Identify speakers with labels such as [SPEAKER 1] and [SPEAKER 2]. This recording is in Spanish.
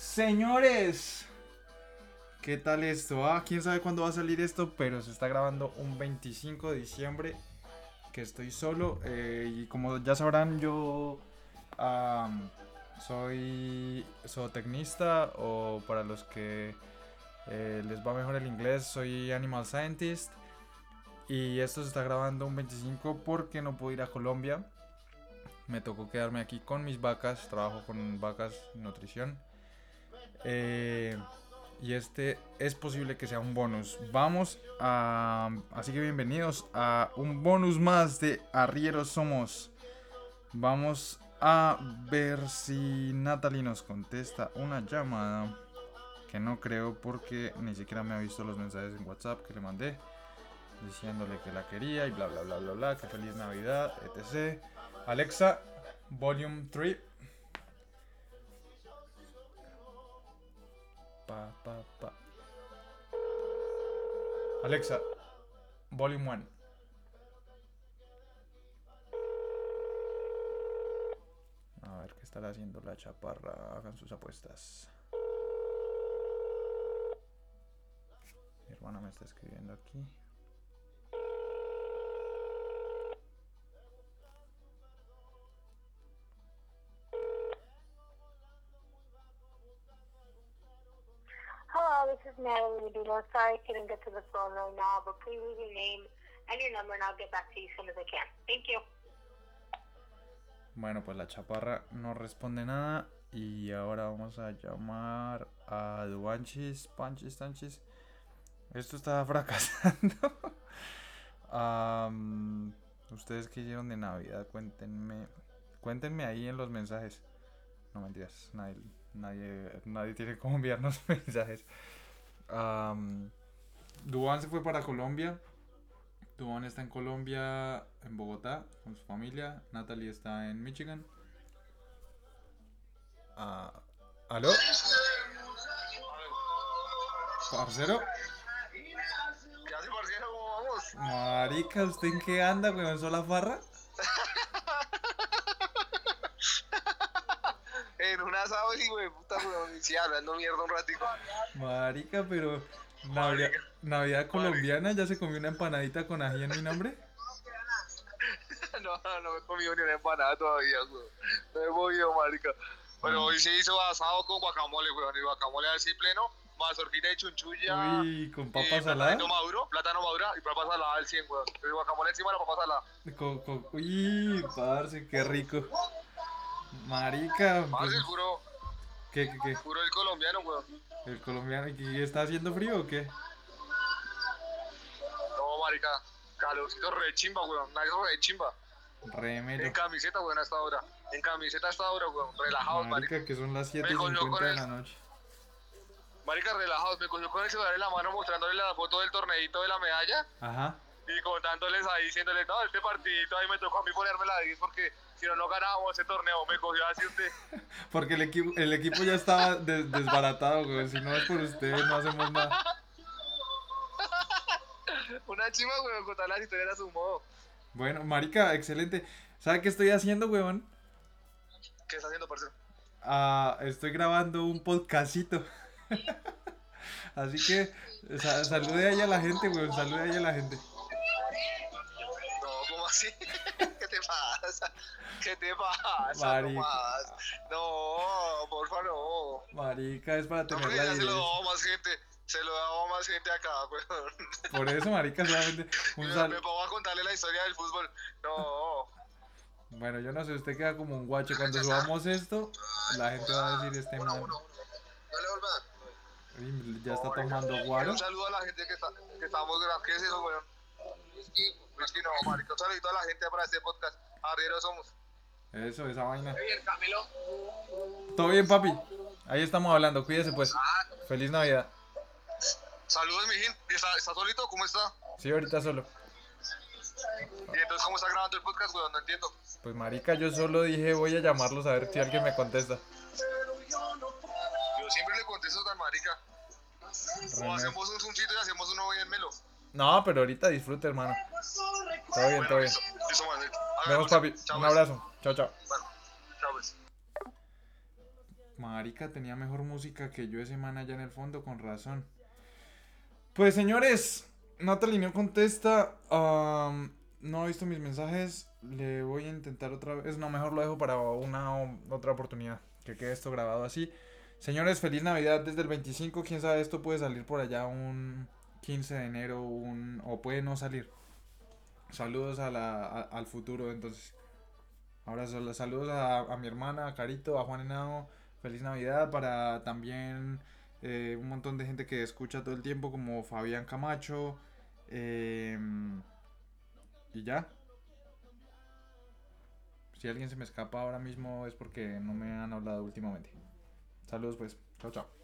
[SPEAKER 1] Señores, ¿qué tal esto? Ah, quién sabe cuándo va a salir esto, pero se está grabando un 25 de diciembre que estoy solo. eh, y como ya sabrán, yo soy zootecnista o para los que eh, les va mejor el inglés, soy animal scientist. Y esto se está grabando un 25 porque no puedo ir a Colombia. Me tocó quedarme aquí con mis vacas, trabajo con vacas nutrición. Eh, y este es posible que sea un bonus. Vamos a... Así que bienvenidos a un bonus más de Arrieros Somos. Vamos a ver si Natalie nos contesta una llamada. Que no creo porque ni siquiera me ha visto los mensajes en WhatsApp que le mandé. Diciéndole que la quería y bla bla bla bla bla. Que feliz Navidad, etc. Alexa, volume 3. Pa, pa, pa. Alexa, volume 1. A ver qué estará haciendo la chaparra. Hagan sus apuestas. Mi hermana me está escribiendo aquí.
[SPEAKER 2] This is Natalie Medina. Sorry couldn't get to the phone right now, but please leave your name and your number and I'll get back to you as soon as I can. Thank you.
[SPEAKER 1] Bueno, pues la chaparra no responde nada. Y ahora vamos a llamar a Duanchis, Panchis, Tanchis. Esto está fracasando. Am, Ustedes que hicieron de Navidad, cuéntenme. Cuéntenme ahí en los mensajes. No mentiras, nadie, nadie, nadie tiene cómo enviarnos mensajes. Am, Duan se fue para Colombia. Duan está en Colombia, en Bogotá, con su familia. Natalie está en Michigan. Ah, ¿Aló? ¿Parcero?
[SPEAKER 3] ¿Qué hace, parcero? ¿Cómo vamos?
[SPEAKER 1] Marica, ¿usted en qué anda, weón? ¿Sola farra?
[SPEAKER 3] En un asado, y güey, puta. Sí, hablando mierda un ratico.
[SPEAKER 1] Marica, pero... Navidad, Navidad colombiana, ¿ya se comió una empanadita con ají en mi nombre?
[SPEAKER 3] No, no, no me he comido ni una empanada todavía, güey. No he movido, marica. Pero hoy se hizo asado con guacamole, weón. Y guacamole así pleno, mazorquita de chunchulla.
[SPEAKER 1] Uy, con
[SPEAKER 3] y
[SPEAKER 1] papa salada.
[SPEAKER 3] platanito maduro, plátano madura y papa salada al 100, weón. El guacamole encima de la papa salada.
[SPEAKER 1] Con, con- uy, parce, qué rico. Marica, pues,
[SPEAKER 3] Parce, juro,
[SPEAKER 1] ¿qué, qué, qué?
[SPEAKER 3] juro el colombiano, weón.
[SPEAKER 1] ¿El colombiano ¿y está haciendo frío o qué?
[SPEAKER 3] No, marica. Calorcito re chimba, weón. Eso re chimba.
[SPEAKER 1] Remelo.
[SPEAKER 3] En camiseta, weón, a esta hora. En camiseta a esta hora, weón. Relajados, marica.
[SPEAKER 1] Marica, que son las 7 y
[SPEAKER 3] Me cogió
[SPEAKER 1] 50
[SPEAKER 3] con
[SPEAKER 1] de la noche.
[SPEAKER 3] Marica, relajados. Me cogió con el celular en la mano mostrándole la foto del torneito de la medalla.
[SPEAKER 1] Ajá.
[SPEAKER 3] Y contándoles ahí, diciéndoles, no, este partidito ahí me tocó a mí ponerme la 10 porque si no, no ganábamos ese torneo. Me cogió así usted.
[SPEAKER 1] Porque el equipo, el equipo ya estaba des- desbaratado, güey. Si no es por ustedes, no hacemos nada.
[SPEAKER 3] Una chima, weón, contar las historias a su modo.
[SPEAKER 1] Bueno, marica, excelente. ¿Sabe qué estoy haciendo, weón?
[SPEAKER 3] ¿Qué está haciendo, parcero?
[SPEAKER 1] Ah, estoy grabando un podcastito. Así que sa- salude ahí a la gente, weón. Salude ahí a la gente.
[SPEAKER 3] No, ¿cómo así? ¿Qué te pasa?
[SPEAKER 1] Marica.
[SPEAKER 3] No, no, porfa, no.
[SPEAKER 1] Marica, es para
[SPEAKER 3] No,
[SPEAKER 1] tener
[SPEAKER 3] porque
[SPEAKER 1] la
[SPEAKER 3] ya se lo daba más gente. Se lo daba más gente acá, weón.
[SPEAKER 1] Por eso, marica, solamente un
[SPEAKER 3] Me, me pongo a contarle la historia del fútbol. No.
[SPEAKER 1] Bueno, yo no sé, usted queda como un guache. Cuando subamos esto, la gente va a decir este.
[SPEAKER 3] No le vuelvas.
[SPEAKER 1] uy, Ya está tomando guaro.
[SPEAKER 3] Un saludo a la gente que, está, que estamos grabando. ¿Qué es eso, weón? Whisky. Whisky no, marica. Un saludito a la gente para este podcast. Arrieros somos.
[SPEAKER 1] Eso, esa vaina.
[SPEAKER 3] bien, Camilo.
[SPEAKER 1] Todo bien, papi. Ahí estamos hablando. Cuídese, pues.
[SPEAKER 3] Ah,
[SPEAKER 1] Feliz Navidad.
[SPEAKER 3] saludos, mijín. ¿Está, ¿Está solito? ¿Cómo está?
[SPEAKER 1] Sí, ahorita solo.
[SPEAKER 3] Y entonces, ¿cómo está grabando el podcast, weón? No entiendo.
[SPEAKER 1] Pues, marica, yo solo dije voy a llamarlos a ver si alguien me contesta.
[SPEAKER 3] Yo siempre le contesto tan marica. O hacemos un zoomcito y hacemos uno bien melo.
[SPEAKER 1] No, pero ahorita disfrute, hermano. Todo bien, todo bien.
[SPEAKER 3] man.
[SPEAKER 1] Vemos, papi. Un
[SPEAKER 3] pues.
[SPEAKER 1] abrazo. Chao, chao.
[SPEAKER 3] Pues.
[SPEAKER 1] Marica tenía mejor música que yo ese man allá en el fondo, con razón. Pues señores, Natalie no contesta. am, no ha visto mis mensajes. Le voy a intentar otra vez. No, mejor lo dejo para una otra oportunidad. Que quede esto grabado así. Señores, feliz Navidad desde el 25. Quién sabe, esto puede salir por allá un 15 de enero. Un, o puede no salir. Saludos a la, al futuro, entonces. Ahora solo saludos a, a mi hermana, a Carito, a Juan Henao. Feliz Navidad para también eh, un montón de gente que escucha todo el tiempo, como Fabián Camacho. em, y ya. Si alguien se me escapa ahora mismo es porque no me han hablado últimamente. Saludos pues. Chao, chao.